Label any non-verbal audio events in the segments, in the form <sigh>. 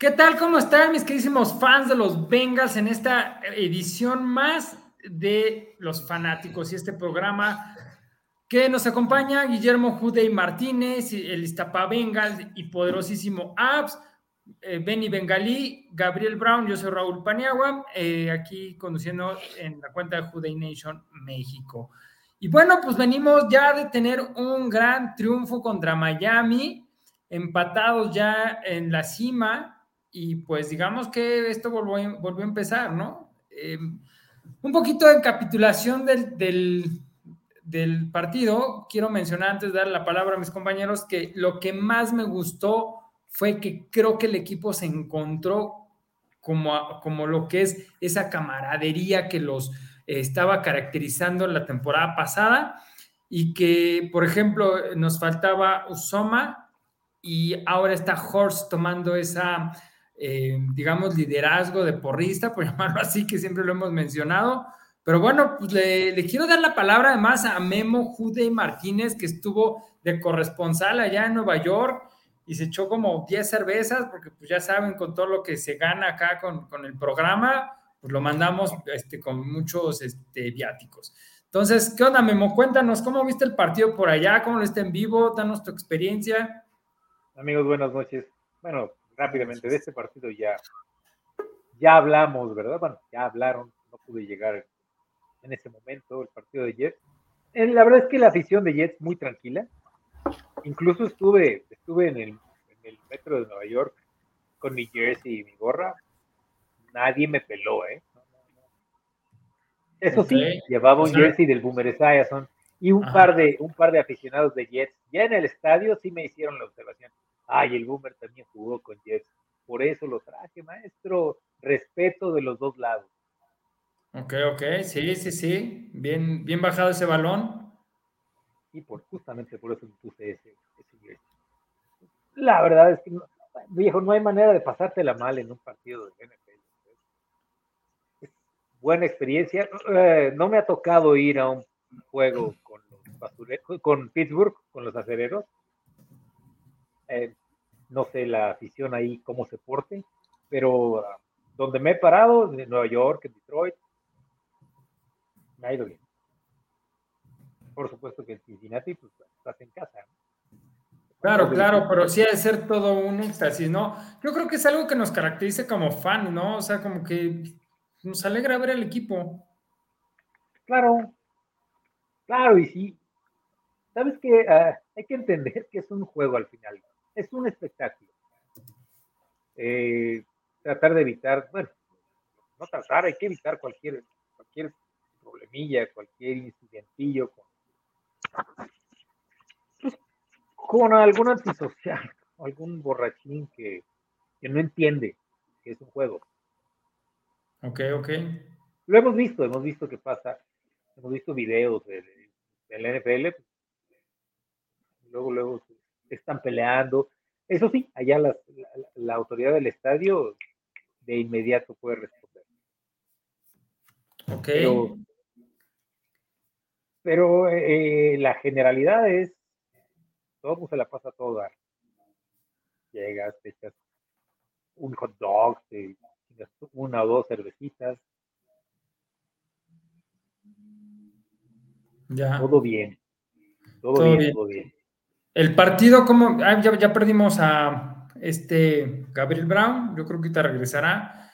¿Qué tal? ¿Cómo están mis queridísimos fans de los Bengals en esta edición más de los fanáticos y este programa que nos acompaña Guillermo Judey Martínez, el Iztapa Bengals y poderosísimo Abs, eh, Benny Bengalí, Gabriel Brown, yo soy Raúl Paniagua, eh, aquí conduciendo en la cuenta de Judey Nation México. Y bueno, pues venimos ya de tener un gran triunfo contra Miami, empatados ya en la cima, y pues digamos que esto volvió, volvió a empezar, ¿no? Eh, un poquito de capitulación del, del, partido. Quiero mencionar antes de dar la palabra a mis compañeros que lo que más me gustó fue que creo que el equipo se encontró como, como lo que es esa camaradería que los estaba caracterizando la temporada pasada y que, por ejemplo, nos faltaba Usoma y ahora está Horst tomando esa eh, digamos, liderazgo de porrista, por <laughs> llamarlo así, que siempre lo hemos mencionado. Pero bueno, pues le, quiero dar la palabra además a Memo Jude Martínez, que estuvo de corresponsal allá en Nueva York y se echó como 10 cervezas, porque pues ya saben, con todo lo que se gana acá con, con el programa, pues lo mandamos este, con muchos este, viáticos. Entonces, ¿qué onda, Memo? Cuéntanos, ¿cómo viste el partido por allá? ¿Cómo lo está en vivo? Danos tu experiencia. Amigos, buenas noches. Bueno, rápidamente de este partido ya, ya hablamos, ¿verdad? Bueno, ya hablaron, no pude llegar en ese momento el partido de Jets. Eh, la verdad es que la afición de Jets muy tranquila. Incluso estuve, estuve en el, metro de Nueva York con mi jersey y mi gorra. Nadie me peló, ¿eh? Eso sí, llevaba un jersey del Boomer Esiason y un par de un par de aficionados de Jets ya en el estadio sí me hicieron la observación ay, el Boomer también jugó con Jets, por eso lo traje, maestro, respeto de los dos lados. Ok, ok, sí, sí, sí, bien, bien bajado ese balón. Y por, justamente por eso puse ese, ese La verdad es que, viejo, no hay manera de pasártela mal en un partido de NFL. buena experiencia. Eh, no me ha tocado ir a un juego con los con Pittsburgh, con los acereros. Eh, no sé la afición ahí cómo se porte, pero ah, donde me he parado, en Nueva York, en Detroit, me ha ido bien. Por supuesto que en Cincinnati, pues estás en casa. Claro, claro, pero sí ha de ser todo un éxtasis, ¿no? Yo creo que es algo que nos caracteriza como fan, ¿no? O sea, como que nos alegra ver al equipo. Claro, claro, y sí. Sabes que ah, hay que entender que es un juego al final es un espectáculo. Eh, tratar de evitar, bueno, no tratar, hay que evitar cualquier, cualquier problemilla, cualquier incidentillo con, pues, con algún antisocial, <laughs> algún borrachín que, no entiende que es un juego. Ok, ok. Lo hemos visto, hemos visto que pasa, hemos visto videos de, la NFL, pues, luego, luego están peleando. Eso sí, allá la, autoridad del estadio de inmediato puede responder. Ok. Pero, eh, la generalidad es, todo se la pasa toda. Llegas, te echas un hot dog, te una o dos cervecitas. Ya. Todo bien. Todo, bien, todo bien. El partido, como ah, ya, perdimos a este Gabriel Brown, yo creo que te regresará.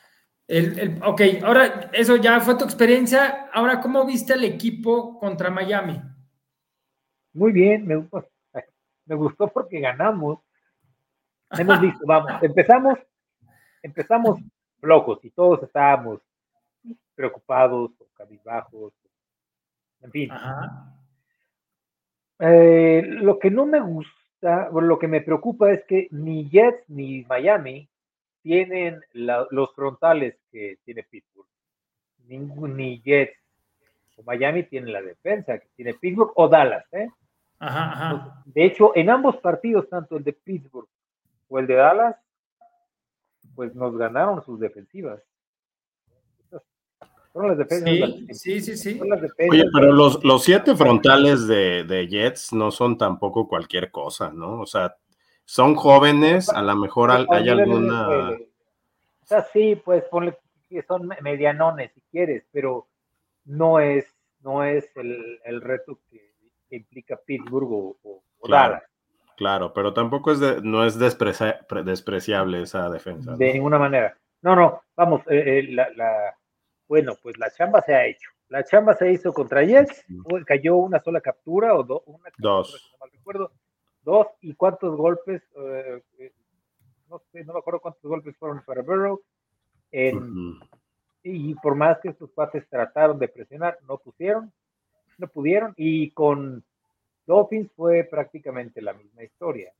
El, ok, ahora eso ya fue tu experiencia. Ahora, ¿cómo viste el equipo contra Miami? Muy bien, me, <laughs> me gustó porque ganamos. Hemos visto, <laughs> vamos, empezamos, empezamos flojos y todos estábamos preocupados cabizbajos, en fin. Ajá. Eh, lo que no me gusta, lo que me preocupa es que ni Jets ni Miami tienen los frontales que tiene Pittsburgh. Ni, ni Jets o Miami tienen la defensa que tiene Pittsburgh o Dallas. ¿eh? De hecho, en ambos partidos, tanto el de Pittsburgh o el de Dallas, pues nos ganaron sus defensivas. Son las defensas. Sí, sí, sí. Oye, pero los, los siete frontales de, de, Jets no son tampoco cualquier cosa, ¿no? O sea, son jóvenes, a lo mejor hay alguna. O sea, sí, pues ponle que son medianones si quieres, pero no es, no es el, reto que, implica Pittsburgh o, claro, Claro, pero tampoco es no es despreciable esa defensa. De ninguna manera. No, no, vamos, eh, eh, la, bueno, pues la chamba se ha hecho. La chamba se hizo contra Jets, cayó una sola captura o una dos. no recuerdo, dos y cuántos golpes, eh, no sé, no me acuerdo cuántos golpes fueron para Burrow. Y por más que estos cuates trataron de presionar, no pusieron, no pudieron. Y con Dolphins fue prácticamente la misma historia.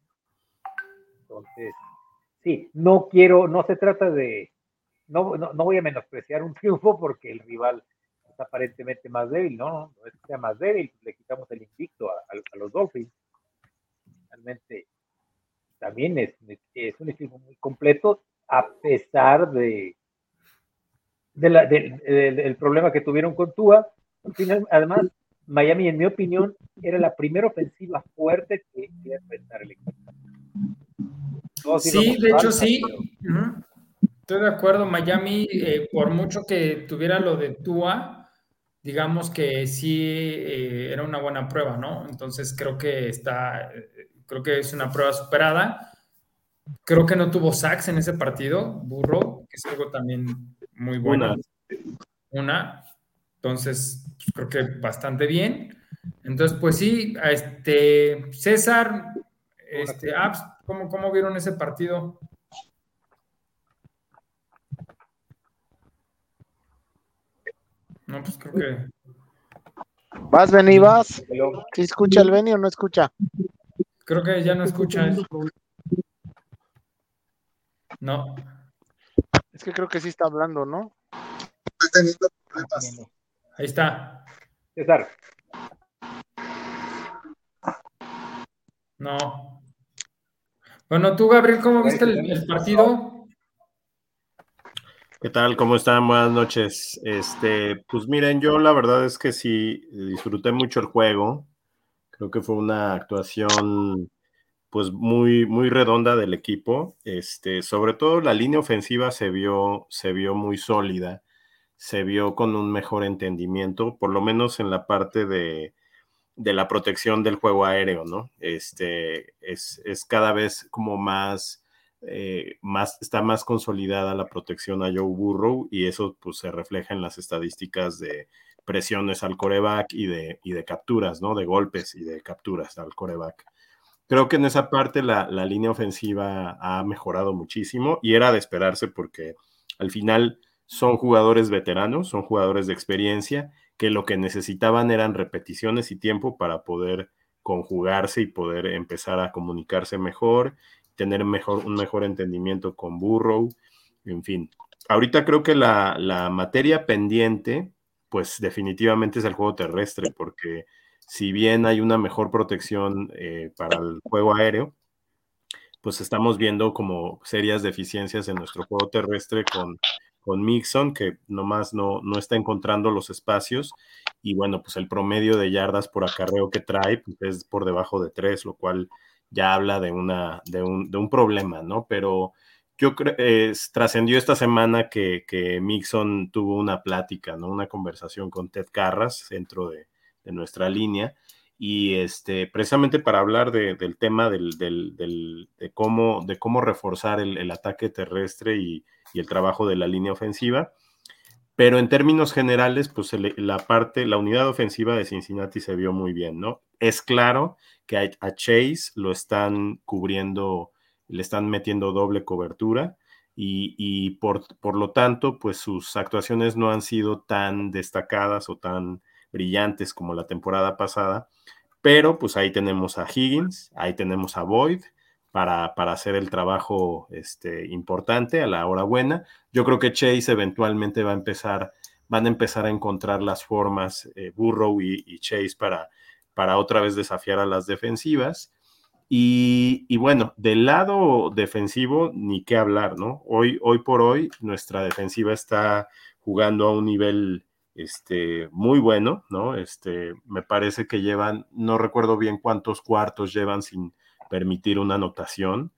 Entonces, sí, no quiero, no se trata de, no, no, voy a menospreciar un <laughs> triunfo porque el rival es aparentemente más débil, no, no, es que sea más débil, le quitamos el invicto a, los Dolphins. Realmente también es, es un equipo muy completo a pesar de, del problema que tuvieron con Tua. además, Miami, en mi opinión, era la primera ofensiva fuerte que iba a enfrentar el equipo. sí, de hecho sí. Estoy de acuerdo, Miami, eh, por mucho que tuviera lo de Tua, digamos que sí eh, era una buena prueba, ¿no? Entonces creo que está, eh, creo que es una prueba superada. Creo que no tuvo sacks en ese partido, burro, que es algo también muy buena. Una. Entonces, pues, creo que bastante bien. Entonces, pues sí, este, César, este, Abs, ¿cómo, ¿cómo vieron ese partido? No, pues creo que. ¿Vas, Beni, vas? ¿Sí escucha el Beni o no escucha? Creo que ya no escucha. No. Es que creo que sí está hablando, ¿no? teniendo problemas. Ahí está. César. No. Bueno, tú, Gabriel, ¿cómo viste el, partido? ¿Qué tal? ¿Cómo están? Buenas noches. Este, pues miren, yo la verdad es que sí disfruté mucho el juego. Creo que fue una actuación pues muy, muy redonda del equipo. Este, sobre todo la línea ofensiva se vio, se vio muy sólida se vio con un mejor entendimiento, por lo menos en la parte de, la protección del juego aéreo, ¿no? Este, es, cada vez como más, eh, más, está más consolidada la protección a Joe Burrow y eso pues se refleja en las estadísticas de presiones al coreback y de, y de capturas, ¿no? De golpes y de capturas al coreback. Creo que en esa parte la, la línea ofensiva ha mejorado muchísimo y era de esperarse porque al final son jugadores veteranos, son jugadores de experiencia, que lo que necesitaban eran repeticiones y tiempo para poder conjugarse y poder empezar a comunicarse mejor, tener mejor, un mejor entendimiento con Burrow, en fin. Ahorita creo que la, materia pendiente, pues definitivamente es el juego terrestre, porque si bien hay una mejor protección eh, para el juego aéreo, pues estamos viendo como serias deficiencias en nuestro juego terrestre con con Mixon, que nomás no, no está encontrando los espacios. Y bueno, pues el promedio de yardas por acarreo que trae pues es por debajo de tres, lo cual ya habla de, una, de, un, problema, ¿no? Pero yo creo, que trascendió esta semana que, que, Mixon tuvo una plática, ¿no? Una conversación con Ted Carras dentro de, nuestra línea. Y este, precisamente para hablar del tema del, de, cómo, de cómo reforzar el, ataque terrestre y el trabajo de la línea ofensiva. Pero en términos generales, pues la parte, la unidad ofensiva de Cincinnati se vio muy bien, ¿no? Es claro que a, Chase lo están cubriendo, le están metiendo doble cobertura y, por, por, lo tanto, pues sus actuaciones no han sido tan destacadas o tan brillantes como la temporada pasada, pero pues ahí tenemos a Higgins, ahí tenemos a Boyd, para, hacer el trabajo este, importante a la hora buena. Yo creo que Chase eventualmente va a empezar, van a empezar a encontrar las formas, eh, Burrow y, Chase, para, para otra vez desafiar a las defensivas. Y, bueno, del lado defensivo, ni qué hablar, ¿no? Hoy, hoy por hoy, nuestra defensiva está jugando a un nivel este, muy bueno, ¿no? Este, me parece que llevan, no recuerdo bien cuántos cuartos llevan sin, permitir una anotación.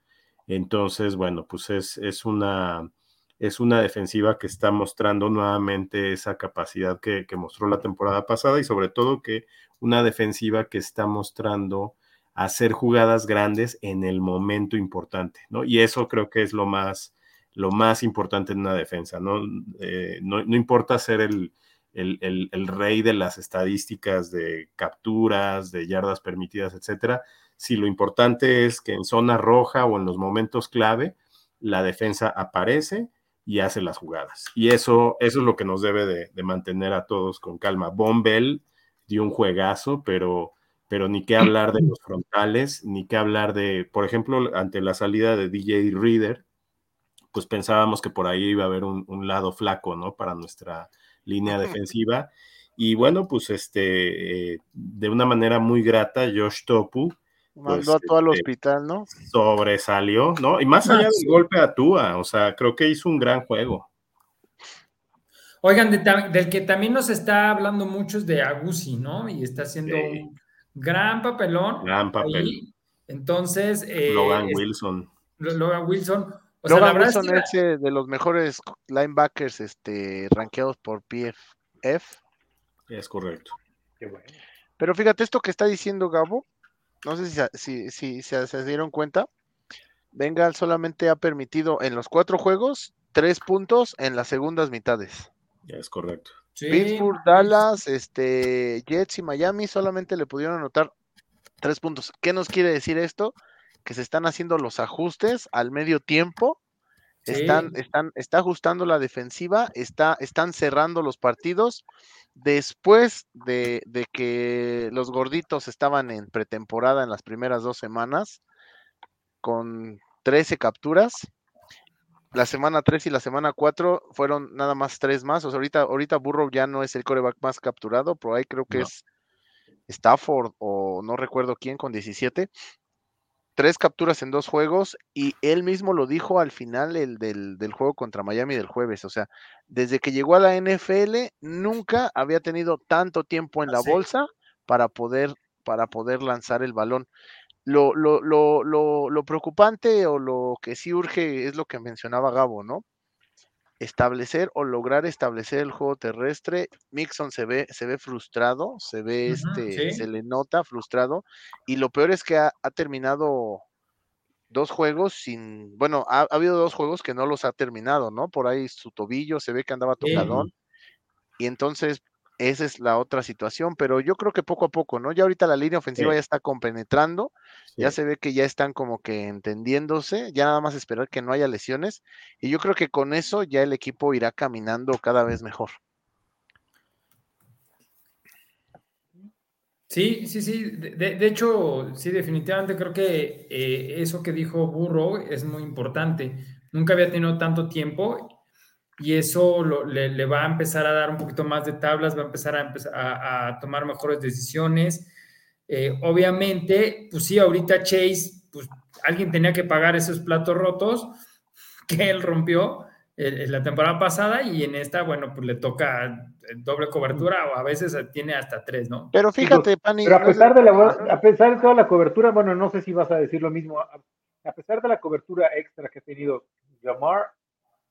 Entonces, bueno, pues es, una, es una defensiva que está mostrando nuevamente esa capacidad que, mostró la temporada pasada y sobre todo que una defensiva que está mostrando hacer jugadas grandes en el momento importante, ¿no? Y eso creo que es lo más, lo más importante en una defensa, ¿no? Eh, no, importa ser el, el, rey de las estadísticas de capturas, de yardas permitidas, etcétera, si lo importante es que en zona roja o en los momentos clave, la defensa aparece y hace las jugadas. Y eso, eso es lo que nos debe de, mantener a todos con calma. Bombell dio un juegazo, pero, pero ni qué hablar de los frontales, ni qué hablar de, por ejemplo, ante la salida de DJ Reader, pues pensábamos que por ahí iba a haber un, lado flaco, ¿no? Para nuestra línea defensiva. Y bueno, pues este, eh, de una manera muy grata, Josh Topu Mandó a todo al este, hospital, ¿no? Sobresalió, ¿no? Y más allá del golpe a Tua, o sea, creo que hizo un gran juego. Oigan, del que también nos está hablando mucho es de Agusi, ¿no? Y está haciendo un gran papelón. Gran papel. Entonces. Eh, Logan Wilson. Logan Wilson. O Logan Wilson es, de los mejores linebackers este, rankeados por PFF. Es correcto. Pero fíjate, esto que está diciendo Gabo, no sé si, si, se, dieron cuenta, Bengal solamente ha permitido en los cuatro juegos tres puntos en las segundas mitades. Ya es correcto. Pittsburgh, Dallas, este, Jets y Miami solamente le pudieron anotar tres puntos. ¿Qué nos quiere decir esto? Que se están haciendo los ajustes al medio tiempo. Están, están, está ajustando la defensiva, está, están cerrando los partidos. Después de, que los gorditos estaban en pretemporada en las primeras dos semanas, con 13 capturas, la semana 3 y la semana 4 fueron nada más tres más. O sea, ahorita, ahorita Burrow ya no es el coreback más capturado, pero ahí creo que es Stafford o no recuerdo quién con 17 tres capturas en dos juegos y él mismo lo dijo al final el del, juego contra Miami del jueves. O sea, desde que llegó a la NFL nunca había tenido tanto tiempo en la bolsa para poder, para poder lanzar el balón. Lo, lo, lo, lo, preocupante o lo que sí urge es lo que mencionaba Gabo, ¿no? Establecer o lograr establecer el juego terrestre. Mixon se ve, se ve frustrado, se ve este, se le nota frustrado. Y lo peor es que ha, terminado dos juegos sin, bueno, ha, habido dos juegos que no los ha terminado, ¿no? Por ahí su tobillo se ve que andaba tocadón. Y entonces, esa es la otra situación, pero yo creo que poco a poco, ¿no? Ya ahorita la línea ofensiva ya está compenetrando, ya se ve que ya están como que entendiéndose, ya nada más esperar que no haya lesiones, y yo creo que con eso ya el equipo irá caminando cada vez mejor. Sí, sí, sí. De, hecho, sí, definitivamente creo que eh, eso que dijo Burro es muy importante. Nunca había tenido tanto tiempo y eso le, va a empezar a dar un poquito más de tablas, va a empezar a, tomar mejores decisiones. Eh, obviamente, pues sí, ahorita Chase, pues alguien tenía que pagar esos platos rotos <laughs> que él rompió eh, en la temporada pasada y en esta, bueno, pues le toca doble cobertura o a veces tiene hasta tres, ¿no? Pero fíjate, Pani. Pero a pesar, de a pesar de toda la cobertura, bueno, no sé si vas a decir lo mismo, a, pesar de la cobertura extra que ha tenido Jamar,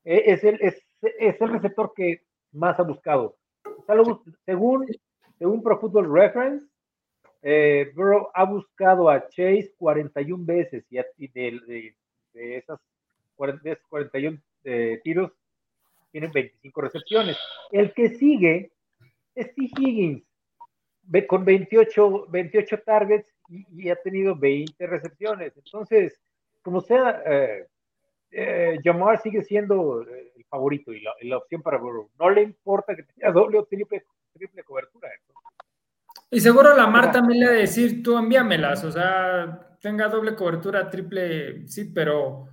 eh, es el, es es el receptor que más ha buscado. Según, según Pro Football Reference, eh, Burrow ha buscado a Chase 41 veces y, de, esas 41 eh, tiros tienen 25 recepciones. El que sigue es T. Higgins con 28, 28 targets y, ha tenido 20 recepciones. Entonces, como sea, eh, eh, Jamar sigue siendo eh, el favorito y la, opción para Burrow. No le importa que tenga doble o triple, cobertura. Y seguro Lamar también le va a decir, tú envíamelas, o sea, tenga doble cobertura, triple, sí, pero,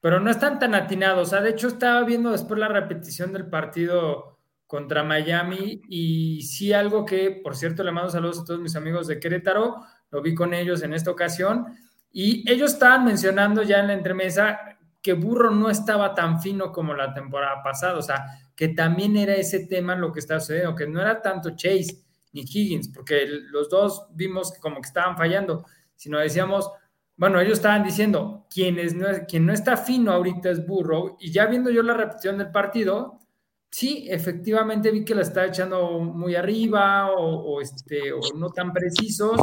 pero no están tan atinados. O sea, de hecho estaba viendo después la repetición del partido contra Miami y sí algo que, por cierto, le mando saludos a todos mis amigos de Querétaro, lo vi con ellos en esta ocasión y ellos estaban mencionando ya en la entremesa que Burro no estaba tan fino como la temporada pasada, o sea, que también era ese tema lo que estaba sucediendo, que no era tanto Chase ni Higgins, porque los dos vimos como que estaban fallando, sino decíamos, bueno, ellos estaban diciendo, quienes no, quien no está fino ahorita es Burrow, y ya viendo yo la repetición del partido, sí, efectivamente vi que la está echando muy arriba o, este, o no tan precisos.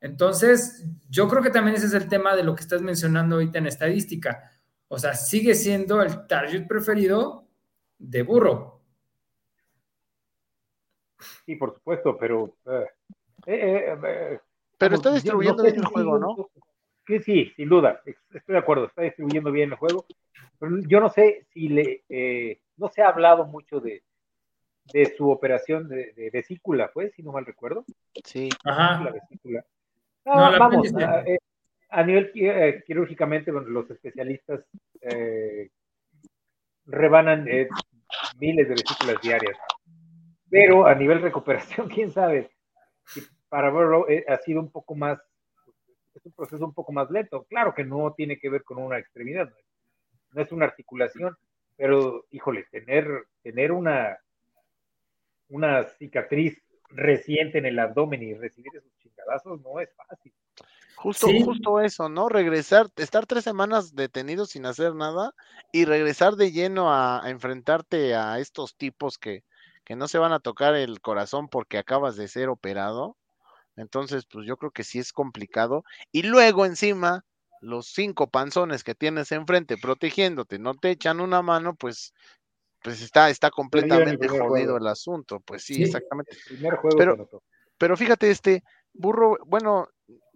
Entonces, yo creo que también ese es el tema de lo que estás mencionando ahorita en estadística. O sea, sigue siendo el target preferido de Burrow. Sí, por supuesto, pero... Eh, eh, eh, pero está distribuyendo bien el juego, ¿no? Sí, sí, sin duda, estoy de acuerdo, está distribuyendo bien el juego. Pero yo no sé si le, no se ha hablado mucho de, de su operación de, vesícula, pues, si no mal recuerdo. Sí. Ajá. La vesícula. Ah, vamos, a, nivel quirúrgicamente, los especialistas rebanan miles de vesículas diarias. Pero a nivel recuperación, <laughs> quién sabe. Si para Burrow eh, ha sido un poco más, es un proceso un poco más lento. Claro que no tiene que ver con una extremidad, no es, una articulación, pero híjole, tener, tener una, una cicatriz reciente en el abdomen y recibir esos chingadazos no es fácil. Justo, justo eso, ¿no? Regresar, estar tres semanas detenido sin hacer nada y regresar de lleno a enfrentarte a estos tipos que, que no se van a tocar el corazón porque acabas de ser operado. Entonces, pues yo creo que sí es complicado. Y luego encima, los cinco panzones que tienes enfrente protegiéndote, no te echan una mano, pues, pues está, está completamente jodido el asunto. Pues sí, exactamente. pero, pero fíjate, este burro, bueno,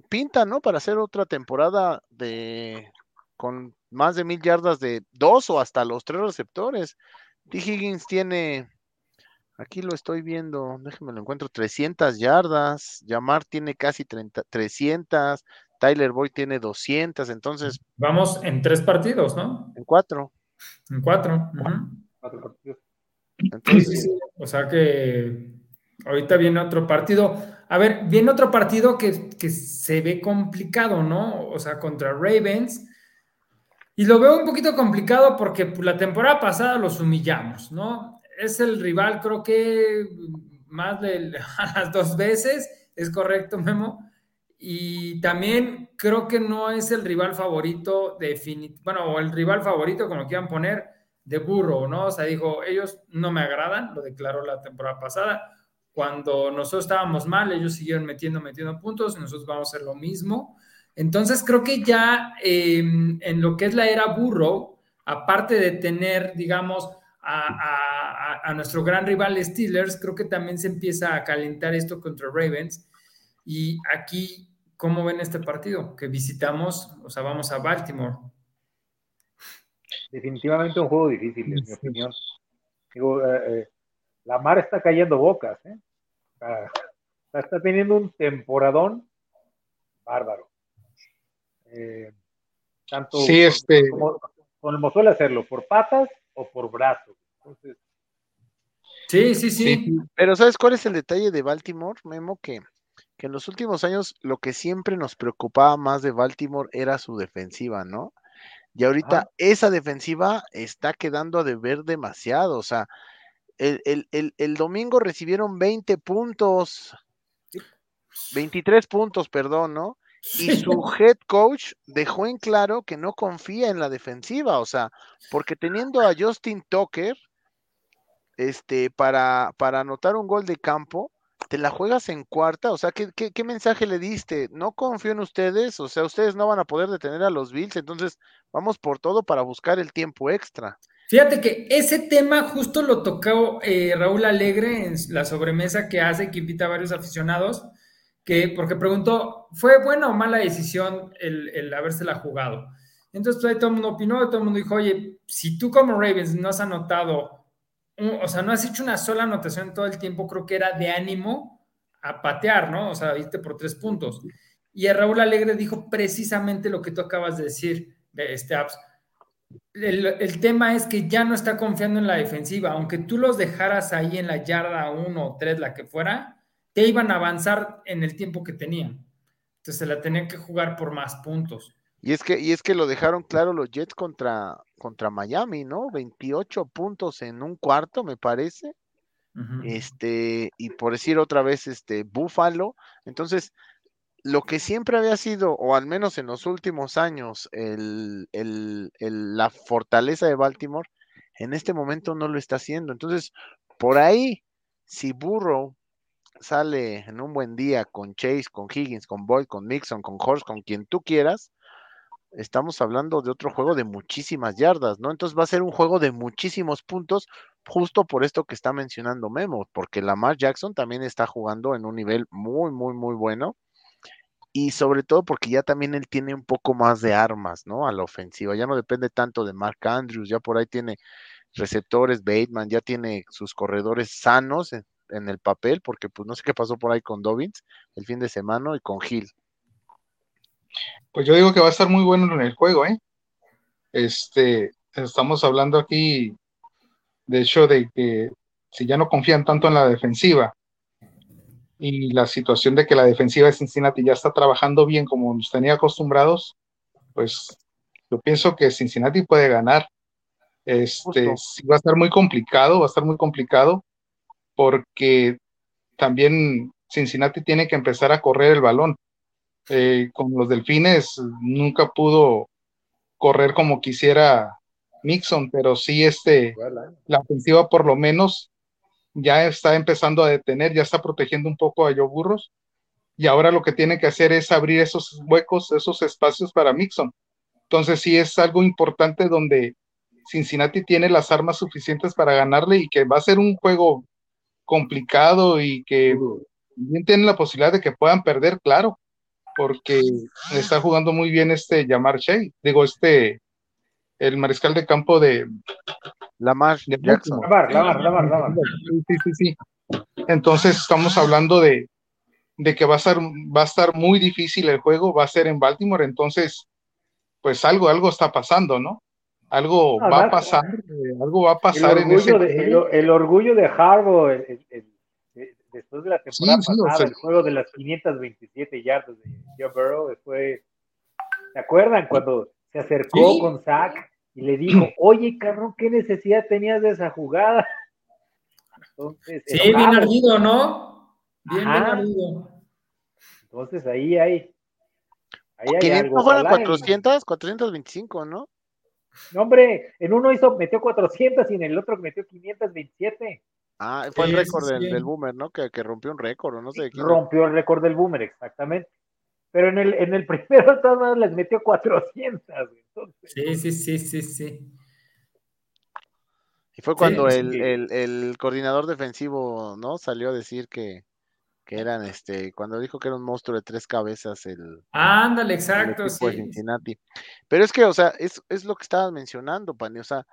pinta, ¿no? Para hacer otra temporada de con más de mil yardas de dos o hasta los tres receptores. T. Higgins tiene Aquí lo estoy viendo, déjeme lo encuentro, 300 yardas, Yamar tiene casi 30, 300, Tyler Boyd tiene 200, entonces... Vamos en tres partidos, ¿no? En cuatro. En cuatro. Cuatro partidos. Entonces, o sea que ahorita viene otro partido. A ver, viene otro partido que, que se ve complicado, ¿no? O sea, contra Ravens. Y lo veo un poquito complicado porque la temporada pasada los humillamos, ¿no? es el rival, creo que más de <laughs> las dos veces, es correcto, Memo. Y también creo que no es el rival favorito definitivo, bueno, o el rival favorito, como quieran poner, de burro, ¿no? O sea, dijo, ellos no me agradan, lo declaró la temporada pasada. Cuando nosotros estábamos mal, ellos siguieron metiendo, metiendo puntos, y nosotros vamos a hacer lo mismo. Entonces creo que ya em, en lo que es la era burro, aparte de tener, digamos, a, nuestro gran rival Steelers, creo que también se empieza a calentar esto contra Ravens. Y aquí, ¿cómo ven este partido? Que visitamos, o sea, vamos a Baltimore. Definitivamente un juego difícil, en mi opinión. Digo, eh, eh, la mar está cayendo bocas, ¿eh? Está teniendo un temporadón bárbaro. tanto sí, este... como, como suele hacerlo, por patas o por brazo. sí, sí, sí, Pero ¿sabes cuál es el detalle de Baltimore, Memo? Que, que en los últimos años lo que siempre nos preocupaba más de Baltimore era su defensiva, ¿no? Y ahorita esa defensiva está quedando a deber demasiado. O sea, el, el, domingo recibieron 20 puntos, 23 puntos, perdón, ¿no? Y su head coach dejó en claro que no confía en la defensiva, o sea, porque teniendo a Justin Tucker este, para, para anotar un gol de campo, te la juegas en cuarta, o sea, ¿qué, ¿qué, mensaje le diste? No confío en ustedes, o sea, ustedes no van a poder detener a los Bills, entonces vamos por todo para buscar el tiempo extra. Fíjate que ese tema justo lo tocó eh, Raúl Alegre en la sobremesa que hace, que invita a varios aficionados que, porque preguntó, ¿fue buena o mala decisión el, el habérsela jugado? Entonces, pues, todo el mundo opinó, todo el mundo dijo, oye, si tú como Ravens no has anotado, o sea, no has hecho una sola anotación todo el tiempo, creo que era de ánimo a patear, ¿no? O sea, viste por tres puntos. Y Raúl Alegre dijo precisamente lo que tú acabas de decir, de este apps. El, el, tema es que ya no está confiando en la defensiva, aunque tú los dejaras ahí en la yarda uno o tres, la que fuera, te iban a avanzar en el tiempo que tenían. Entonces se la tenían que jugar por más puntos. Y es que, y es que lo dejaron claro los Jets contra, contra Miami, ¿no? 28 puntos en un cuarto, me parece. Este, y por decir otra vez, este, Búfalo. Entonces, lo que siempre había sido, o al menos en los últimos años, el, la fortaleza de Baltimore, en este momento no lo está haciendo. Entonces, por ahí, si Burrow sale en un buen día con Chase, con Higgins, con Boyd, con Mixon, con Horst, con quien tú quieras, estamos hablando de otro juego de muchísimas yardas, ¿no? Entonces va a ser un juego de muchísimos puntos, justo por esto que está mencionando Memo, porque Lamar Jackson también está jugando en un nivel muy, muy, muy bueno. Y sobre todo porque ya también él tiene un poco más de armas, ¿no? A la ofensiva. Ya no depende tanto de Mark Andrews, ya por ahí tiene receptores, Bateman, ya tiene sus corredores sanos en, el papel, porque pues no sé qué pasó por ahí con Dobbins el fin de semana y con Hill. Pues yo digo que va a estar muy bueno en el juego, ¿eh? Este, estamos hablando aquí, de hecho, de que si ya no confían tanto en la defensiva y la situación de que la defensiva de Cincinnati ya está trabajando bien como nos tenía acostumbrados, pues yo pienso que Cincinnati puede ganar. Este, sí va a estar muy complicado, va a estar muy complicado porque también Cincinnati tiene que empezar a correr el balón. Eh, con los delfines nunca pudo correr como quisiera Mixon, pero sí este, la ofensiva por lo menos ya está empezando a detener, ya está protegiendo un poco a Joe Burros y ahora lo que tiene que hacer es abrir esos huecos, esos espacios para Mixon. Entonces sí es algo importante donde Cincinnati tiene las armas suficientes para ganarle y que va a ser un juego complicado y que bien tienen la posibilidad de que puedan perder, claro, porque está jugando muy bien este Yamar Shea, digo, este, el mariscal de campo de, Lamar de Jackson. Lamar, Lamar, Lamar, Lamar. Sí, sí, sí, sí. Entonces estamos hablando de, de que va a estar, va a estar muy difícil el juego, va a ser en Baltimore, entonces, pues algo, algo está pasando, ¿no? Algo va a pasar, eh, algo va a El pasar en ese de, el, el orgullo de Harbaugh el- el- el- de- después de la temporada Sí, sí, o pasada, sea- el juego de las 527 yardas de Joe Burrow, fue, ¿se acuerdan cuando se acercó Sí. con Zach y le dijo, <clears throat> oye, cabrón, ¿qué necesidad tenías de esa jugada? Entonces, Sí, bien ardido, ¿no? Bien, bien ardido. Entonces ahí hay, ahí hay 500 algo. fueron Ojalá en- 400, 425, ¿no? No, hombre, en uno hizo, metió 400 y en el otro metió 527. Ah, fue el récord sí, del, sí. del Boomer, ¿no? Que, que rompió un récord, no sé de quién. Rompió el récord del Boomer, exactamente. Pero en el, en el <laughs> primero, de todas maneras, les metió 400. güey. Entonces, Sí, sí, sí, sí, sí. Y fue cuando sí, el, sí. el, el coordinador defensivo, ¿no? Salió a decir que, que eran, este, cuando dijo que era un monstruo de tres cabezas el, Ándale, el exacto, de sí. Cincinnati. Pero es que, o sea, es, es lo que estabas mencionando, Pani, o sea,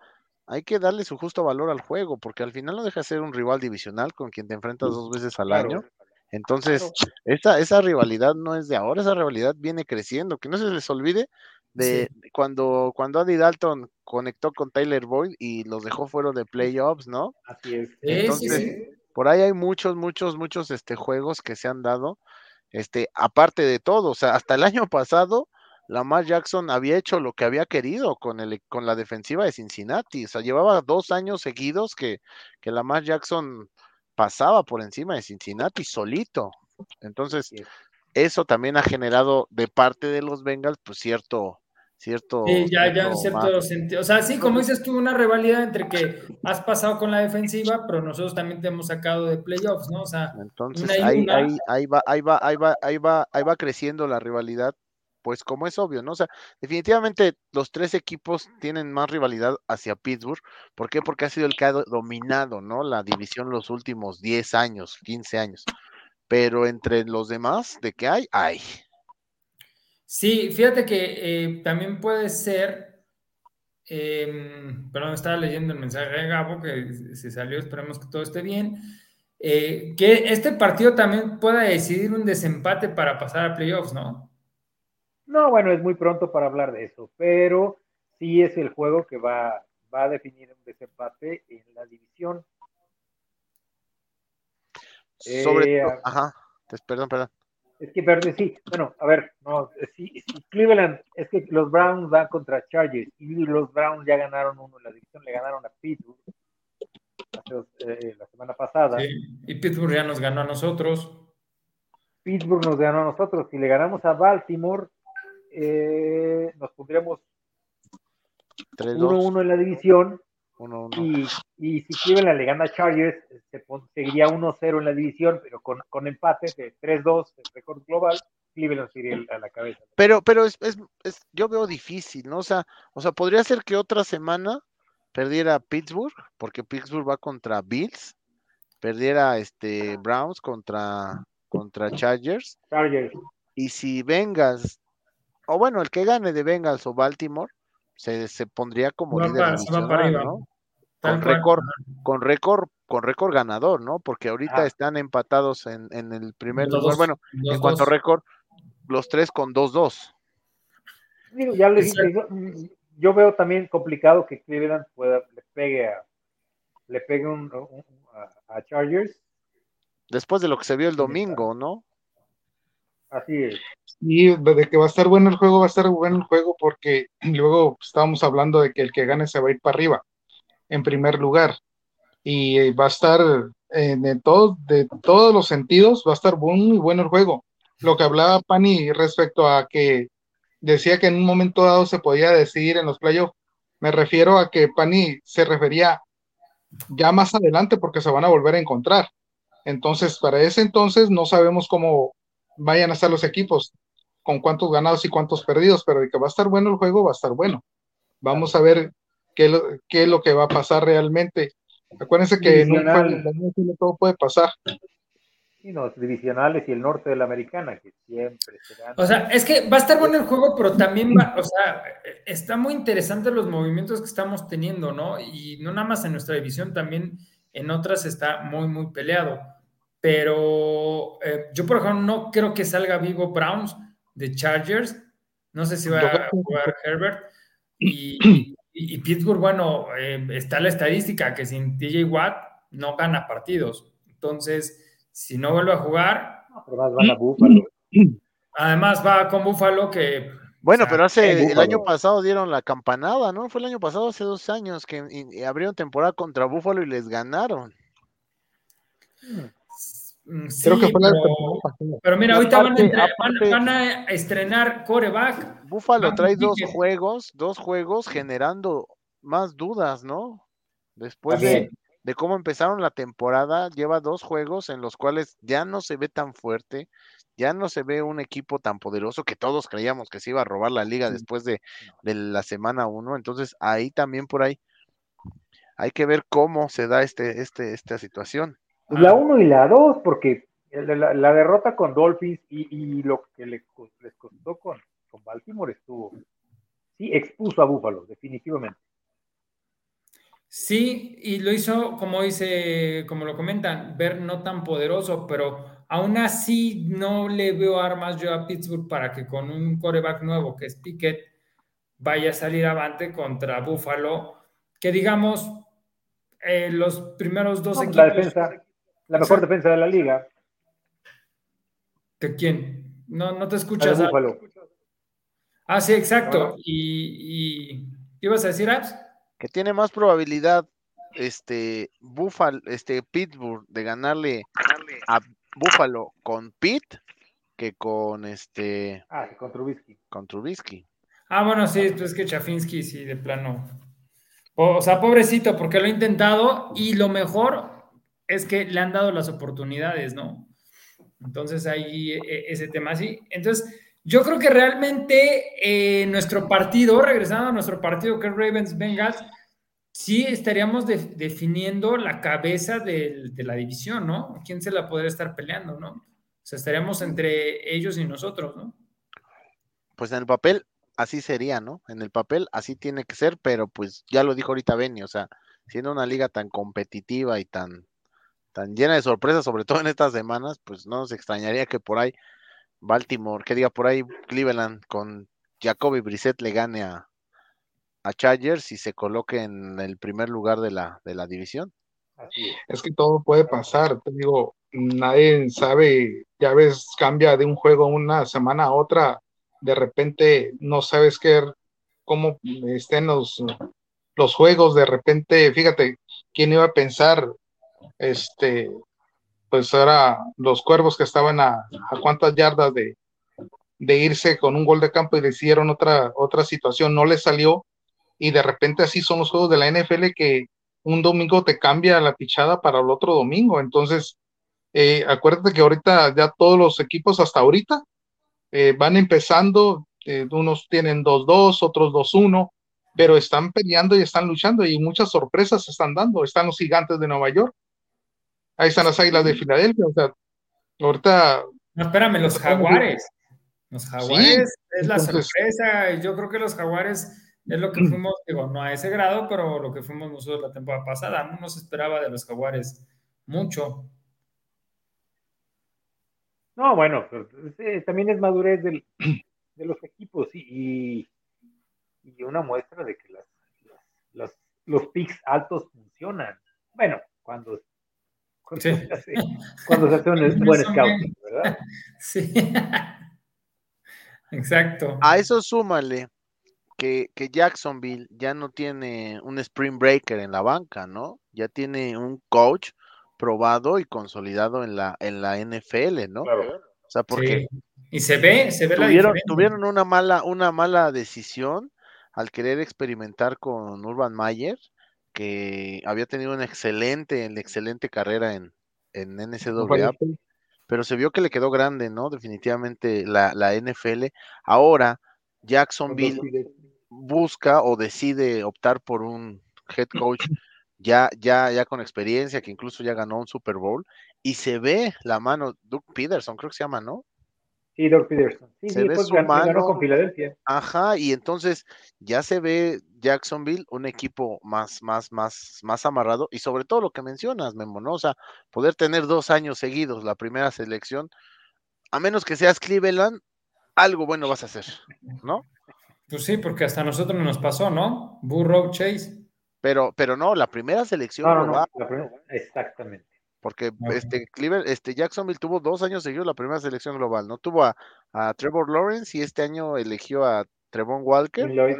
hay que darle su justo valor al juego, porque al final no deja de ser un rival divisional con quien te enfrentas dos veces al claro. año. Entonces, esa, esa rivalidad no es de ahora, esa rivalidad viene creciendo. Que no se les olvide de cuando, cuando Andy Dalton conectó con Tyler Boyd y los dejó fuera de playoffs, ¿no? Así es. Sí, Entonces, sí, sí. Por ahí hay muchos, muchos, muchos este, juegos que se han dado, este, aparte de todo, o sea, hasta el año pasado, Lamar Jackson había hecho lo que había querido con, el, con la defensiva de Cincinnati, o sea, llevaba dos años seguidos que, que Lamar Jackson pasaba por encima de Cincinnati solito. Entonces, eso también ha generado de parte de los Bengals, pues cierto, cierto. Sí, ya, ya en cierto sentido. O sea, sí, como dices hubo una rivalidad entre que has pasado con la defensiva, pero nosotros también te hemos sacado de playoffs, ¿no? O sea, Entonces ahí, ahí, ahí va, ahí va, ahí va, ahí va, ahí va creciendo la rivalidad, pues como es obvio, ¿no? O sea, definitivamente los tres equipos tienen más rivalidad hacia Pittsburgh. ¿Por qué? Porque ha sido el que ha do- dominado, ¿no? La división los últimos 10 años, 15 años. Pero entre los demás, ¿de qué hay? Hay. Sí, fíjate que eh, también puede ser, eh, perdón, estaba leyendo el mensaje de Gabo que se salió, esperemos que todo esté bien, eh, que este partido también pueda decidir un desempate para pasar a playoffs, ¿no? No, bueno, es muy pronto para hablar de eso, pero sí es el juego que va, va a definir un desempate en la división. Sobre Eh, todo, ajá, pues, perdón, perdón. Es que verde, sí, bueno, a ver, no, sí, sí, Cleveland, es que los Browns van contra Chargers y los Browns ya ganaron uno en la división, le ganaron a Pittsburgh hace, eh, la semana pasada. Sí. Y Pittsburgh ya nos ganó a nosotros. Pittsburgh nos ganó a nosotros. Si le ganamos a Baltimore, eh, nos pondríamos 1-1 en la división. Y, y, si Cleveland le gana a Chargers, se seguiría 1-0 en la división, pero con, con empate de 3-2, el récord global, Cleveland sería a la cabeza. Pero, pero es, es, es, yo veo difícil, ¿no? O sea, o sea, podría ser que otra semana perdiera Pittsburgh, porque Pittsburgh va contra Bills, perdiera este Browns contra, contra Chargers. Chargers. Y si Bengals, o bueno, el que gane de Bengals o Baltimore, se, se pondría como líder ¿no? Con récord, con récord, con récord ganador, ¿no? Porque ahorita están empatados en, en el primer lugar. Bueno, en cuanto a récord, los tres con 2-2. ya yo, veo también complicado que Cleveland pueda, le pegue a, le pegue un, a, Chargers. Después de lo que se vio el domingo, ¿no? Así es. Y de que va a estar bueno el juego, va a estar bueno el juego porque <clears throat> luego estábamos hablando de que el que gane se va a ir para arriba, en primer lugar. Y va a estar eh, de, todos, de todos los sentidos, va a estar muy bueno el juego. Lo que hablaba Pani respecto a que decía que en un momento dado se podía decidir en los playoffs, me refiero a que Pani se refería ya más adelante porque se van a volver a encontrar. Entonces, para ese entonces no sabemos cómo vayan a estar los equipos, con cuántos ganados y cuántos perdidos, pero de que va a estar bueno el juego, va a estar bueno. Vamos a ver qué, es lo que va a pasar realmente. Acuérdense que en un juego todo puede pasar. Y los divisionales y el norte de la americana, que siempre se O sea, es que va a estar bueno el juego, pero también va, o sea, está muy interesante los movimientos que estamos teniendo, ¿no? Y no nada más en nuestra división, también en otras está muy, muy peleado. Pero eh, yo, por ejemplo, no creo que salga vivo Browns de Chargers. No sé si va a jugar Herbert. Y, Pittsburgh, bueno, eh, está la estadística que sin TJ Watt no gana partidos. Entonces, si no vuelve a jugar. Además, van a Buffalo. Además, va con Buffalo que. Bueno, pero hace el año pasado dieron la campanada, ¿no? Fue el año pasado, hace dos años, que abrieron temporada contra Buffalo y les ganaron. Hmm. Mm, Creo que fue la pero, mira, ahorita van, a estrenar coreback. Buffalo trae dos juegos, dos juegos generando más dudas, ¿no? Después de, de, cómo empezaron la temporada, lleva dos juegos en los cuales ya no se ve tan fuerte, ya no se ve un equipo tan poderoso que todos creíamos que se iba a robar la liga después de, de la semana uno. Entonces, ahí también por ahí hay que ver cómo se da este, este, esta situación. Pues la 1 y la 2, porque la, derrota con Dolphins y, lo que les, costó con, con Baltimore estuvo. Sí, expuso a Búfalo, definitivamente. Sí, y lo hizo, como dice, como lo comentan, ver no tan poderoso, pero aún así no le veo armas yo a Pittsburgh para que con un coreback nuevo que es Pickett vaya a salir avante contra Buffalo, que digamos, eh, los primeros dos equipos. La defensa, la mejor defensa de la liga. ¿De quién? No, no te escuchas. Ah, sí, exacto. Y, ¿qué ibas a decir, Abs? Que tiene más probabilidad este Buffalo, este Pittsburgh de ganarle a Buffalo con Pitt que con este ah, con Trubisky. Con Trubisky. Ah, bueno, sí, pues es que Chafinsky sí de plano. O, o sea, pobrecito, porque lo ha intentado y lo mejor es que le han dado las oportunidades, ¿no? Entonces ahí e, ese tema así. Entonces, yo creo que realmente eh, nuestro partido, regresando a nuestro partido que es Ravens Bengals, sí estaríamos definiendo la cabeza de, la división, ¿no? ¿Quién se la podría estar peleando, no? O sea, estaríamos entre ellos y nosotros, ¿no? Pues en el papel así sería, ¿no? En el papel así tiene que ser, pero pues ya lo dijo ahorita Benny, o sea, siendo una liga tan competitiva y tan tan llena de sorpresas, sobre todo en estas semanas, pues no nos extrañaría que por ahí Baltimore, que diga por ahí Cleveland con Jacoby Brissett le gane a, a Chargers y se coloque en el primer lugar de la, de la división. es. que todo puede pasar, te digo, nadie sabe, ya ves, cambia de un juego una semana a otra, de repente no sabes qué, cómo estén los, los juegos, de repente, fíjate, ¿quién iba a pensar este, pues ahora los cuervos que estaban a, a cuántas yardas de, de irse con un gol de campo y decidieron otra, otra situación, no les salió y de repente así son los juegos de la NFL que un domingo te cambia la pichada para el otro domingo. Entonces, eh, acuérdate que ahorita ya todos los equipos hasta ahorita eh, van empezando, eh, unos tienen 2-2, otros 2-1, pero están peleando y están luchando y muchas sorpresas se están dando. Están los gigantes de Nueva York, ahí están las águilas de Filadelfia, o sea, ahorita... No, espérame, los jaguares. Los jaguares es la sorpresa. Yo creo que los jaguares es lo que <clears throat> fuimos, digo, no a ese grado, pero lo que fuimos nosotros la temporada pasada. No nos esperaba de los jaguares mucho. No, bueno, también es madurez del, <clears throat> de los equipos y, y, una muestra de que las, las, los picks altos funcionan. Bueno, cuando, cuando, se, hace, cuando se hace un buen scouting, ¿verdad? <laughs> Sí. Exacto. A eso súmale que, que, Jacksonville ya no tiene un spring breaker en la banca, ¿no? Ya tiene un coach probado y consolidado en la, en la NFL, ¿no? Claro. O sea, porque y se ve, se ve tuvieron, la tuvieron una mala, una mala decisión al querer experimentar con Urban Mayer, que había tenido una excelente, una excelente carrera en, en NCAA, pero se vio que le quedó grande, ¿no? Definitivamente la, la NFL. Ahora, Jacksonville busca o decide optar por un head coach ya, ya, ya con experiencia, que incluso ya ganó un Super Bowl, y se ve la mano, Doug Peterson, creo que se llama, ¿no? Sí, Doug Peterson. Sí, se ve pues, su ganó mano. con Filadelfia. Ajá, y entonces ya se ve Jacksonville un equipo más, más, más, más amarrado, y sobre todo lo que mencionas, Memo, ¿no? O sea, poder tener dos años seguidos la primera selección, a menos que seas Cleveland, algo bueno vas a hacer, ¿no? Pues sí, porque hasta a nosotros nos pasó, ¿no? Burrow Chase. Pero, pero no, la primera selección No, no. la primera- exactamente. Porque este Cleveland, este Jacksonville tuvo dos años seguidos la primera selección global, ¿no? Tuvo a, a Trevor Lawrence y este año eligió a Trevon Walker, Lloyd,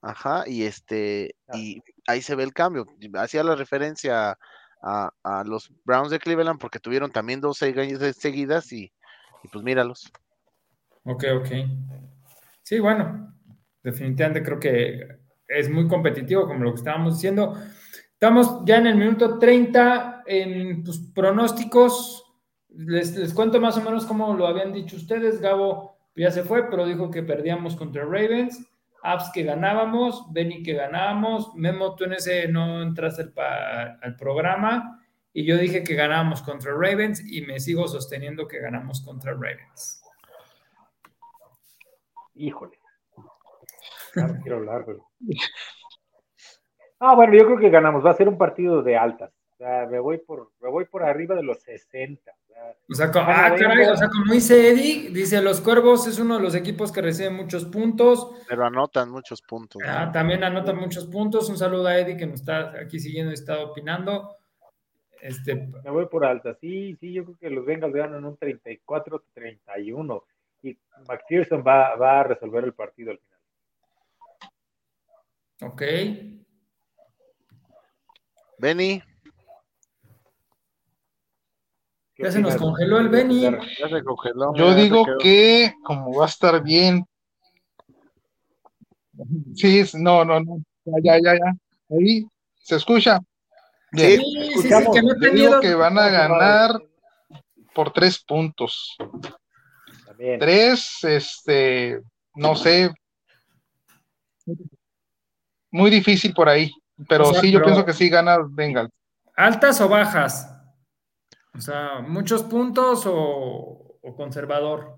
ajá, y este, Ah. y ahí se ve el cambio. Hacía la referencia a, a los Browns de Cleveland porque tuvieron también dos se- seguidas y, y pues míralos. Ok, ok. Sí, bueno, definitivamente creo que es muy competitivo, como lo que estábamos diciendo. Estamos ya en el minuto 30 en pues, pronósticos. Les, les cuento más o menos cómo lo habían dicho ustedes. Gabo ya se fue, pero dijo que perdíamos contra Ravens. Abs que ganábamos, Benny que ganábamos. Memo, tú en ese no entraste al, pa- al programa. Y yo dije que ganábamos contra Ravens y me sigo sosteniendo que ganamos contra Ravens. híjole. Ya no quiero hablar, pero. <laughs> Ah, bueno, yo creo que ganamos. Va a ser un partido de altas. O sea, me voy por, me voy por arriba de los 60. o sea, O sea, co- Van a ah, caray, ¿no? o sea, como dice Eddie, dice los Cuervos es uno de los equipos que recibe muchos puntos. Pero anotan muchos puntos. ¿no? Ah, también anota muchos puntos. Un saludo a Eddie que nos está aquí siguiendo y está opinando. Este, me voy por altas. Sí, sí, yo creo que los Bengals ganan un 34-31. Y McPherson va, va a resolver el partido al final. ok. Benny, ¿Qué Ya se nos congeló el Benny. ya se congeló. Yo digo que como va a estar bien. Sí, no, no, no. Ya, ya, ya. Ahí se escucha. Bien. Sí, sí, sí, que no Yo digo que van a ganar por tres puntos. También. Tres, este, no sé. Muy difícil por ahí. Pero O sea, sí, yo pero- pienso que sí gana Bengals. ¿Altas o bajas? O sea, ¿muchos puntos o, o conservador?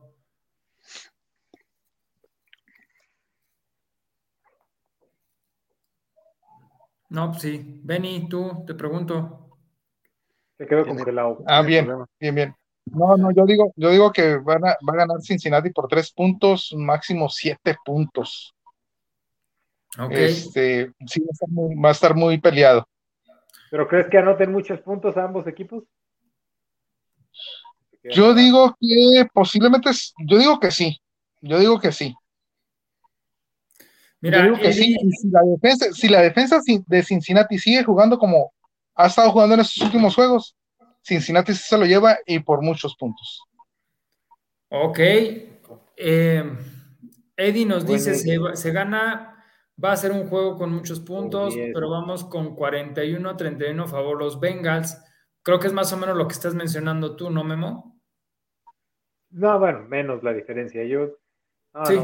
No, pues sí. Benny, tú, te pregunto. Se quedó Tiene- congelado. Ah, bien, problema. bien, bien. No, no, yo digo, yo digo que van a, va a ganar Cincinnati por tres puntos, máximo siete puntos. Este, sí, va a estar muy, va a estar muy peleado. ¿Pero crees que anoten muchos puntos a ambos equipos? Yo digo que posiblemente, yo digo que sí, yo digo que sí, Mira, yo digo que sí. Y si la defensa, si la defensa de Cincinnati sigue jugando como ha estado jugando en estos últimos juegos, Cincinnati se lo lleva y por muchos puntos. Ok. Eh, Eddie nos dice, se, se, gana, va a ser un juego con muchos puntos, pero vamos con 41-31 a favor los Bengals. Creo que es más o menos lo que estás mencionando tú, ¿no, Memo? No, bueno, menos la diferencia. Yo. sí.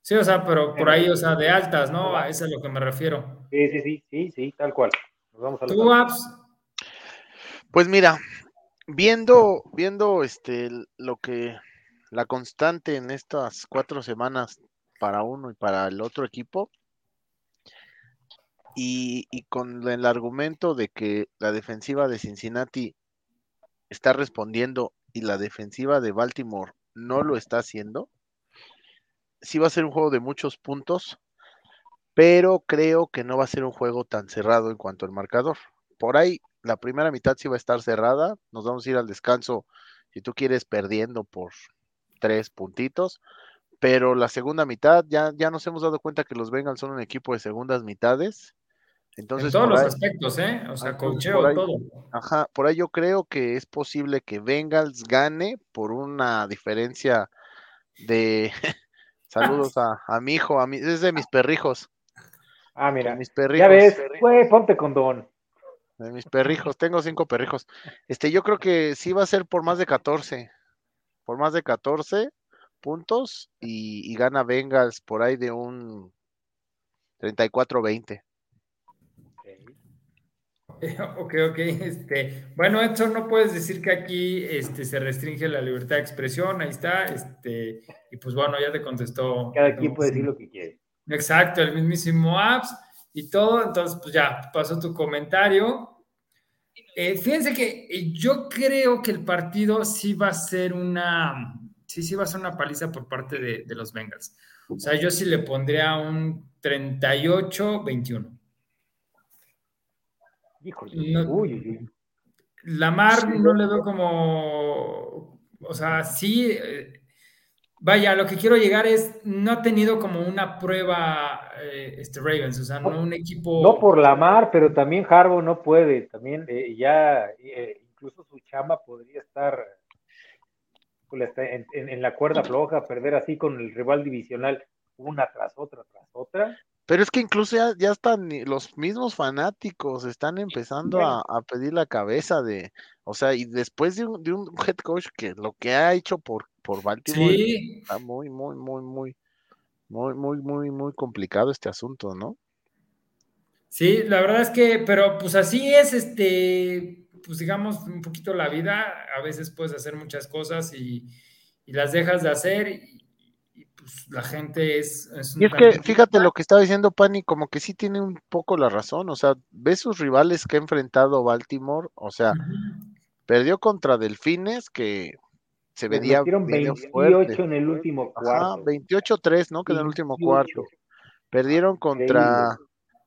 sí, o sea, pero por ahí, o sea, de altas, ¿no? A eso es a lo que me refiero. Sí, sí, sí, sí, sí, tal cual. Nos vamos a ¿Tú, Apps? Pues mira, viendo, viendo este lo que la constante en estas cuatro semanas para uno y para el otro equipo, y, con el argumento de que la defensiva de Cincinnati está respondiendo y la defensiva de Baltimore no lo está haciendo, sí va a ser un juego de muchos puntos, pero creo que no va a ser un juego tan cerrado en cuanto al marcador. Por ahí, la primera mitad sí va a estar cerrada, nos vamos a ir al descanso, si tú quieres, perdiendo por tres puntitos, pero la segunda mitad ya, ya nos hemos dado cuenta que los Bengals son un equipo de segundas mitades entonces, en todos los aspectos, ¿eh? O sea, cocheo, todo. Ajá, por ahí yo creo que es posible que Bengals gane por una diferencia de. <laughs> Saludos <laughs> a, a, mi hijo, a mi, es de mis perrijos. Ah, mira. mis perrijos. Ya ves, güey, ponte condón. De mis perrijos, tengo cinco perrijos. Este, yo creo que sí va a ser por más de 14. Por más de 14 puntos y, y gana Bengals por ahí de un 34-20. <laughs> Ok, ok. Este, bueno, Edson, no puedes decir que aquí este, se restringe la libertad de expresión, ahí está. Este, y pues bueno, ya te contestó. Cada quien puede decir lo que quiere. Exacto, el mismísimo apps y todo. Entonces, pues ya, pasó tu comentario. Eh, fíjense que yo creo que el partido sí va a ser una, sí, sí va a ser una paliza por parte de, de los Bengals. O sea, yo sí le pondría un 38-21. Híjole. La Lamar no le veo como, o sea, sí, eh, vaya, lo que quiero llegar es, no ha tenido como una prueba eh, este Ravens, o sea, no, un equipo... No por Lamar, pero también Harbaugh no puede, también eh, ya, incluso su chamba podría estar en, en, la cuerda floja, perder así con el rival divisional una tras otra, tras otra. Pero es que incluso ya, están los mismos fanáticos, están empezando a, pedir la cabeza de, o sea, y después de un, de un <laughs> head coach que lo que ha hecho por, por Baltimore está muy, muy, muy, muy, muy, muy, muy, muy complicado este asunto, ¿no? Sí, la verdad es que, pero pues así es, este, pues digamos, un poquito la vida, a veces puedes hacer muchas cosas y, y las dejas de hacer pues, la gente es... y es que fíjate lo que estaba diciendo Pani, como que sí tiene un poco la razón, o sea, ve sus rivales que ha enfrentado Baltimore, o sea, perdió contra Delfines, que se veía 28 en el último cuarto. 28-3, ¿no? Que en el último cuarto. Perdieron contra,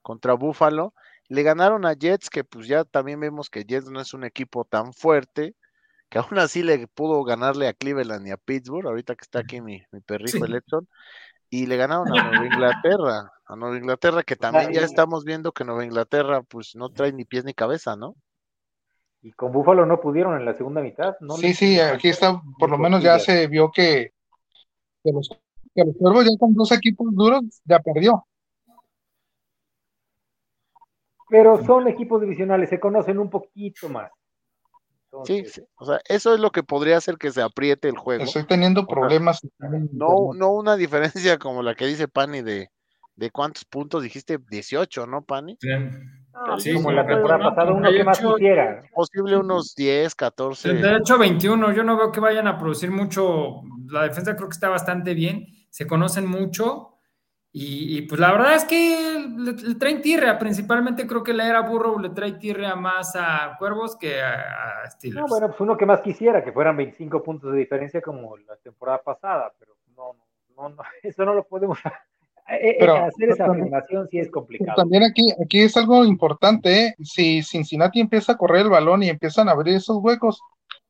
contra Buffalo. Le ganaron a Jets, que pues ya también vemos que Jets no es un equipo tan fuerte que aún así le pudo ganarle a Cleveland y a Pittsburgh, ahorita que está aquí mi, mi perrijo Electron, y le ganaron a Nueva <laughs> Inglaterra, a Nueva Inglaterra, que también ya estamos viendo que Nueva Inglaterra pues no trae ni pies ni cabeza, ¿no? Y con Búfalo no pudieron en la segunda mitad, ¿no? Sí, sí, aquí está, por lo menos ya se vio que, que los, que los cuervos ya con dos equipos duros ya perdió. Pero son equipos divisionales, se conocen un poquito más. Sí, o sea, eso es lo que podría hacer que se apriete el juego. Estoy teniendo problemas. no, no una diferencia <laughs> como la que dice Pani de, de cuántos puntos dijiste, 18, ¿no, Pani? Sí. como la temporada pasada, uno que más quisiera. Posible unos 10, 14. De hecho, 21. Yo no veo que vayan a producir mucho. La defensa creo que está bastante bien. Se conocen mucho. Y, pues la verdad es que le, traen tirrea, principalmente creo que la era burro le trae tirrea más a Cuervos que a, Steelers. No, bueno, pues uno que más quisiera, que fueran 25 puntos de diferencia como la temporada pasada, pero no, no, no, <laughs> eso no lo podemos <laughs> eh, eh, hacer esa afirmación sí es complicado. También aquí, aquí es algo importante, ¿eh? si Cincinnati empieza a correr el balón y empiezan a abrir esos huecos,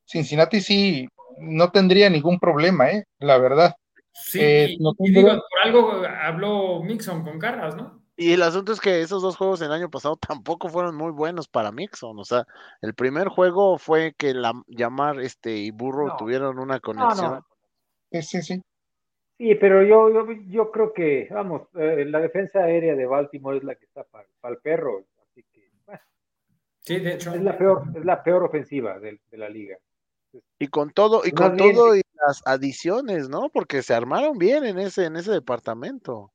Cincinnati sí no tendría ningún problema, ¿eh? la verdad. Sí, eh, y, digo, por algo habló Mixon con Carras, ¿no? Y el asunto es que esos dos juegos el año pasado tampoco fueron muy buenos para Mixon. O sea, el primer juego fue que la llamar este y Burro No. tuvieron una No, conexión. no. Sí, sí, sí. Sí, pero yo, yo, yo creo que, vamos, eh, la defensa aérea de Baltimore es la que está para el perro. Así que, bueno, Sí, de hecho. es la peor, es la peor ofensiva de, de la liga. Y con todo, y con todo y las adiciones, ¿no? Porque se armaron bien en ese, en ese departamento.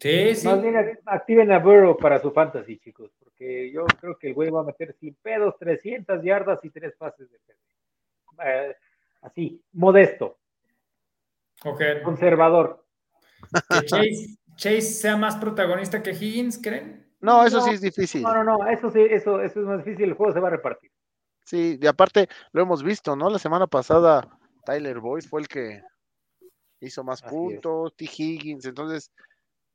Sí, sí. Más bien act- activen a Burrow para su fantasy, chicos, porque yo creo que el güey va a meter sin pedos 300 yardas y tres pases de TD. Eh, así, modesto, Ok. conservador. Que Chase, Chase sea más protagonista que Higgins, ¿creen? No, eso No, sí es difícil. No, no, no, eso sí, eso, eso es más difícil, el juego se va a repartir. Sí, y aparte lo hemos visto, ¿no? La semana pasada Tyler Boyce fue el que hizo más Así es. puntos, T. Higgins, entonces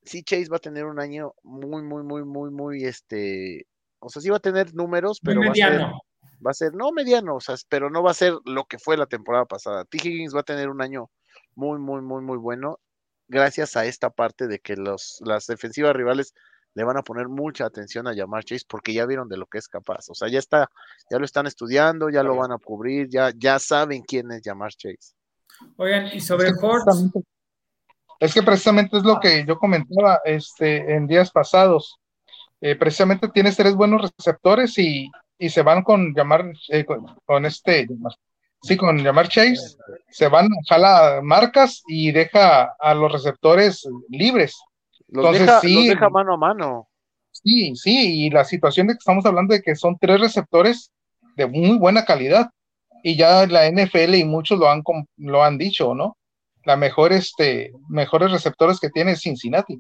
sí Chase va a tener un año muy, muy, muy, muy, muy, este, o sea, sí va a tener números, pero va a ser, mediano. va a ser, no mediano, o sea, pero no va a ser lo que fue la temporada pasada. T. Higgins va a tener un año muy, muy, muy, muy bueno, gracias a esta parte de que los, las defensivas rivales le van a poner mucha atención a llamar Chase porque ya vieron de lo que es capaz. O sea, ya está, ya lo están estudiando, ya lo van a cubrir, ya, ya saben quién es llamar Chase. Oigan, y sobre Es que Hortz, precisamente- Es que precisamente es lo que yo comentaba este, en días pasados. Eh, precisamente tienes tres buenos receptores y, y se van con llamar, eh, con, con este, sí, con llamar Chase, se van, jala marcas y deja a los receptores libres. Los, Entonces, deja, sí. los deja mano a mano. Sí, sí, y la situación de que estamos hablando de que son tres receptores de muy buena calidad. Y ya la NFL y muchos lo han, lo han dicho, ¿no? La mejor, este, mejores receptores que tiene es Cincinnati.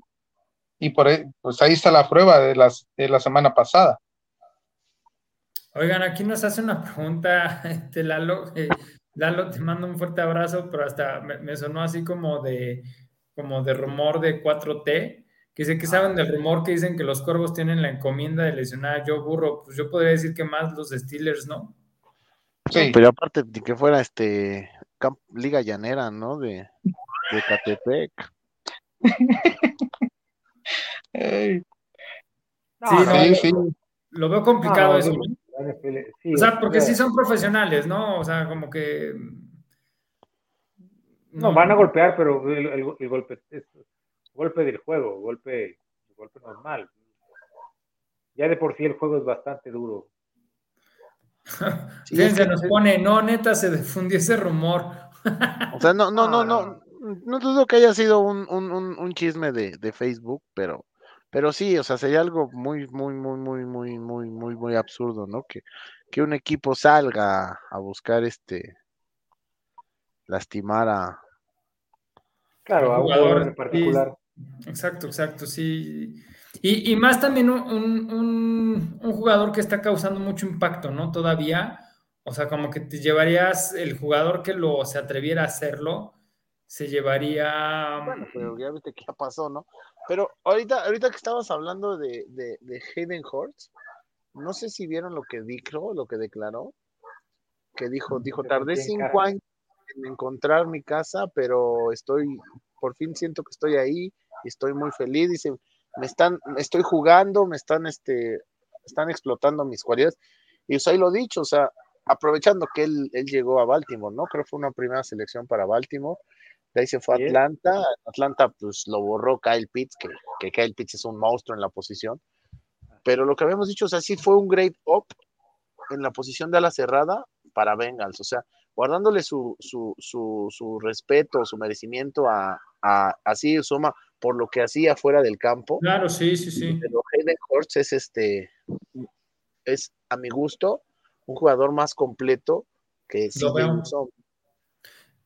Y por ahí- pues ahí está la prueba de, las, de la semana pasada. oigan, aquí nos hace una pregunta, <laughs> este, Lalo, eh, Lalo, te mando un fuerte abrazo, pero hasta me, me sonó así como de, como de rumor de 4T, que dice que saben del rumor que dicen que los Cuervos tienen la encomienda de lesionar a Joe Burrow, pues yo podría decir que más los Steelers, ¿no? Sí, Pero aparte de que fuera este camp- liga llanera, ¿no? De, de Catepec. <laughs> No, Sí, no, no, sí, sí. Lo veo complicado no, eso. ¿no? O sea, porque sí son profesionales, ¿no? O sea, como que... No, van a golpear, pero el, el- el golpe es golpe del juego, golpe, golpe normal. Ya de por sí el juego es bastante duro. Sí, Fíjense, nos pone, no, neta, se difundió ese rumor. O sea, no, no, no, No, <laughs> no, no dudo que haya sido un, un, un, un chisme de, de Facebook, pero, pero sí, o sea, sería algo muy, muy, muy, muy, muy, muy, muy, muy absurdo, ¿no? Que, que un equipo salga a buscar este lastimar a, Claro, a un Jugador, en particular. Exacto, exacto, sí. Y, y más también un, un- un- jugador que está causando mucho impacto, ¿no? Todavía. O sea, como que te llevarías, el jugador que lo se atreviera a hacerlo, se llevaría. Bueno, pero ya viste que ya pasó, ¿no? Pero ahorita, ahorita que estabas hablando de, de, de Hayden Hurts, no sé si vieron lo que dijo, lo que declaró, que dijo, dijo, tardé cinco casa". años en encontrar mi casa, pero estoy, por fin siento que estoy ahí y estoy muy feliz. Dice, me están, estoy jugando, me están, este, están explotando mis cualidades. Y eso ahí lo dicho, o sea, aprovechando que él, él llegó a Baltimore, ¿no? Creo que fue una primera selección para Baltimore. De ahí se fue a. Atlanta. Atlanta, pues lo borró Kyle Pitts, que, que Kyle Pitts es un monstruo en la posición. Pero lo que habíamos dicho, o sea, sí fue un grade up en la posición de ala cerrada para Bengals. O sea, guardándole su, su, su, su respeto, su merecimiento a, a, a Suma por lo que hacía fuera del campo. Claro, sí, sí, sí. Pero Hayden Hurts es este, es a mi gusto, un jugador más completo que. CJ Uzomah.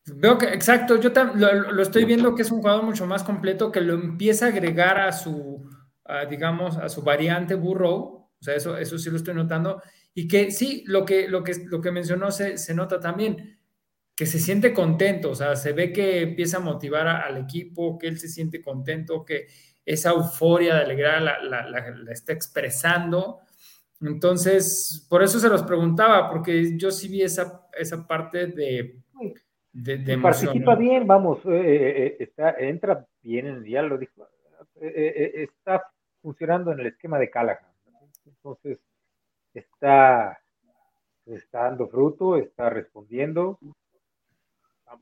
Veo que, exacto, yo tam- lo, lo estoy viendo que es un jugador mucho más completo, que lo empieza a agregar a su, a, digamos, a su variante Burrow, o sea, eso, eso sí lo estoy notando, y que sí, lo que, lo que, lo que mencionó se, se nota también, que se siente contento, o sea, se ve que empieza a motivar a- al equipo, que él se siente contento, que esa euforia de alegría la, la- la- la está expresando. Entonces, por eso se los preguntaba, porque yo sí vi esa, esa parte de, de, de emoción. participa ¿no? bien, vamos, eh, eh, está, entra bien, en- lo dijo, eh, eh, eh, está funcionando en el esquema de Callahan. Entonces, está, está dando fruto, está respondiendo.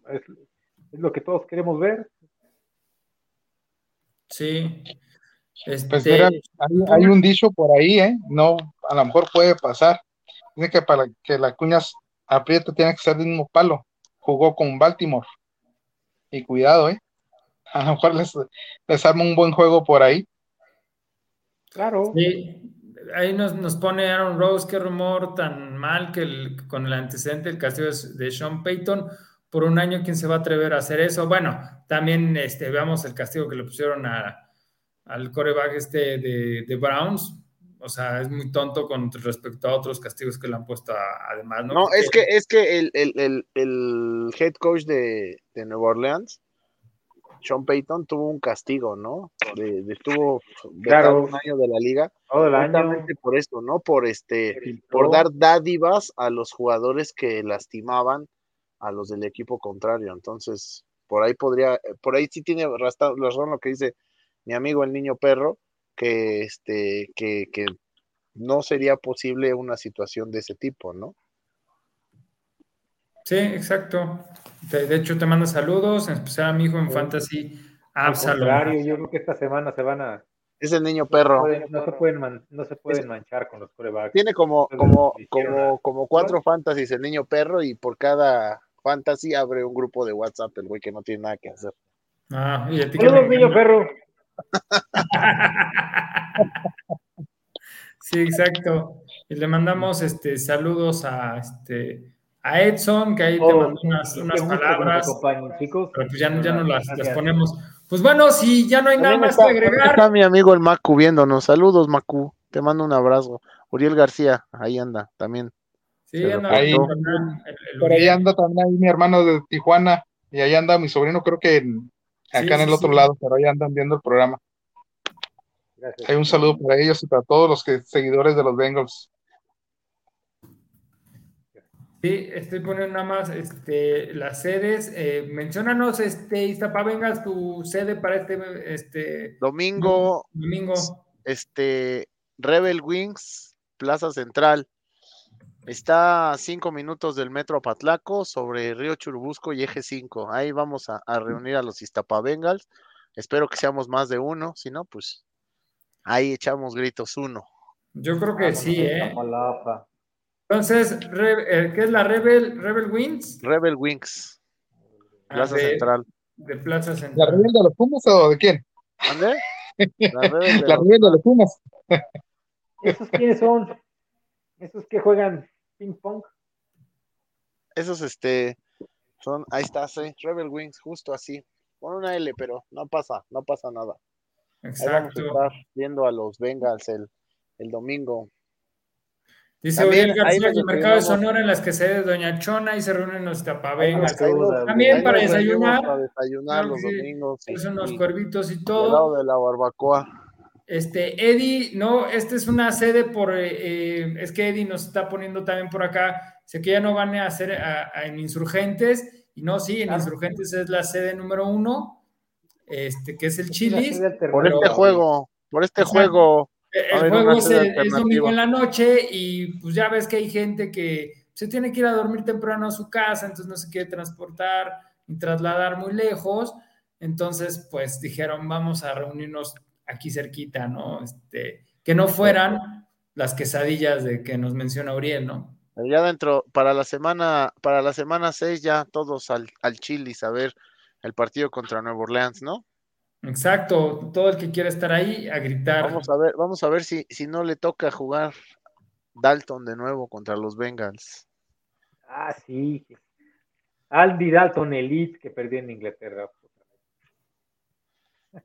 Es, es lo que todos queremos ver. Sí. Pues Este, mira, hay, hay un dicho por ahí, ¿eh? No, a lo mejor puede pasar. Dice que para que la cuñas apriete tiene que ser del mismo palo. Jugó con Baltimore. Y cuidado, ¿eh? A lo mejor les, les arma un buen juego por ahí. Claro. Sí, ahí nos, nos pone Aaron Rose, qué rumor tan mal que el- con el antecedente del castigo de, Sean Payton por un año, ¿quién se va a atrever a hacer eso? Bueno, también este, veamos el castigo que le pusieron a, al coreback este de, de Browns. O sea, es muy tonto con respecto a otros castigos que le han puesto a- además, ¿no? No, Porque- es que, es que el, el, el, el head coach de, de Nueva Orleans, Sean Payton, tuvo un castigo, ¿no? De, de- estuvo Claro. un año de la liga, Todo el año. justamente por eso, ¿no? Por este, por dar dádivas a los jugadores que lastimaban a los del equipo contrario. Entonces, por ahí podría, por ahí sí tiene razón lo que dice mi amigo el niño perro, que este, que, que no sería posible una situación de ese tipo, ¿no? Sí, exacto. De, de hecho, te manda saludos, en especial a mi hijo en Sí. Fantasy, Al Absalom. yo creo que esta semana se van a. Es el niño No, perro. pueden- no se pueden, man- no se pueden manchar con los corebacks. Tiene como, como, como, como cuatro fantasies el niño perro y por cada fantasy abre un grupo de WhatsApp el güey que no tiene nada que hacer. Ah, y a ti que Saludos, niño perro. <laughs> Sí, exacto. Y le mandamos este saludos a este a Edson, que ahí te Oh, mandó unas, unas palabras, acompañen, chicos. pero pues ya, no- ya no las, las ponemos. Pues bueno, si ya no hay nada También más que también agregar, está mi amigo el Macu viéndonos. Saludos, Macu. Te mando un abrazo. Uriel García, ahí anda también. sí, anda Ahí- por el Por ahí anda también ahí mi hermano de Tijuana. Y ahí anda mi sobrino, creo que en- acá Sí, en el sí, otro sí. lado, pero ahí andan viendo el programa. Gracias. Hay un saludo para ellos y para todos los que seguidores de los Bengals. Sí, estoy poniendo nada más este, las sedes. Eh, menciónanos, este, Iztapa, vengas tu sede para este, este Domingo, domingo. este, Rebel Wings, Plaza Central. Está a cinco minutos del metro Apatlaco sobre Río Churubusco y Eje 5. Ahí vamos a, a reunir a los Iztapa Bengals. Espero que seamos más de uno. Si no, pues ahí echamos gritos uno. Yo creo que Vámonos, sí, ¿eh? Iztapalapa. Entonces, Re- eh, ¿qué es la Rebel, Rebel Wings? Rebel Wings, Ah, Plaza de, Central. de Plaza ¿La Central. rebel de los Pumas o de quién? ¿Dónde? <laughs> La Rebel de La los- rebel de los Pumas. ¿Esos quiénes son? ¿Esos que juegan ping pong? Esos, este, son, ahí está, sí, Rebel Wings, justo así. Con una L, pero no pasa, no pasa nada. Ahí vamos a Exacto. estar viendo a los Bengals el, el domingo. Dice También, Uriel García, y Mercado de. Sonora en las que se de Doña Chona y se reúnen los tapavengas. También para desayunar. Para desayunar los que sí. domingos. Son unos cuervitos y y al todo. lado de la barbacoa. Este, Eddie, no, esta es una sede por, eh, eh, es que Eddie nos está poniendo también por acá, sé que ya no van a hacer a- a- en Insurgentes, y no, sí, en Claro. Insurgentes es la sede número uno, este, que es el sede Por este juego, por este Exacto. juego. El juego es, domingo en la noche y pues ya ves que hay gente que se tiene que ir a dormir temprano a su casa, entonces no se quiere transportar ni trasladar muy lejos. Entonces, pues dijeron, vamos a reunirnos aquí cerquita, ¿no? Este, que no fueran las quesadillas de que nos menciona Uriel, ¿no? Ya dentro, para la semana, para la semana 6 ya todos al, al Chilis a ver el partido contra Nueva Orleans, ¿no? Exacto, todo el que quiera estar ahí a gritar. Vamos a ver, vamos a ver si, si no le toca jugar Dalton de nuevo contra los Bengals. Ah, sí. Andy Dalton Elite que perdió en Inglaterra.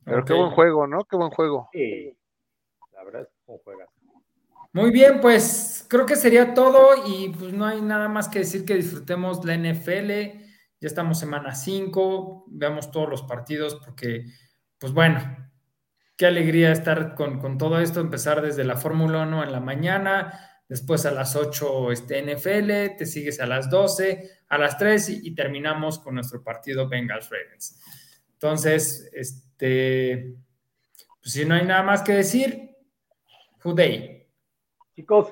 Pero qué buen juego, ¿no? Qué buen juego. Sí. La verdad es que juegazo. Muy bien, pues creo que sería todo y pues no hay nada más que decir que disfrutemos la NFL. Ya estamos semana 5, veamos todos los partidos porque, pues bueno, qué alegría estar con, con todo esto, empezar desde la Fórmula 1 en la mañana, después a las 8 este NFL, te sigues a las 12, a las 3 y, terminamos con nuestro partido Bengals Ravens. Entonces, este, pues si no hay nada más que decir, Day. Chicos,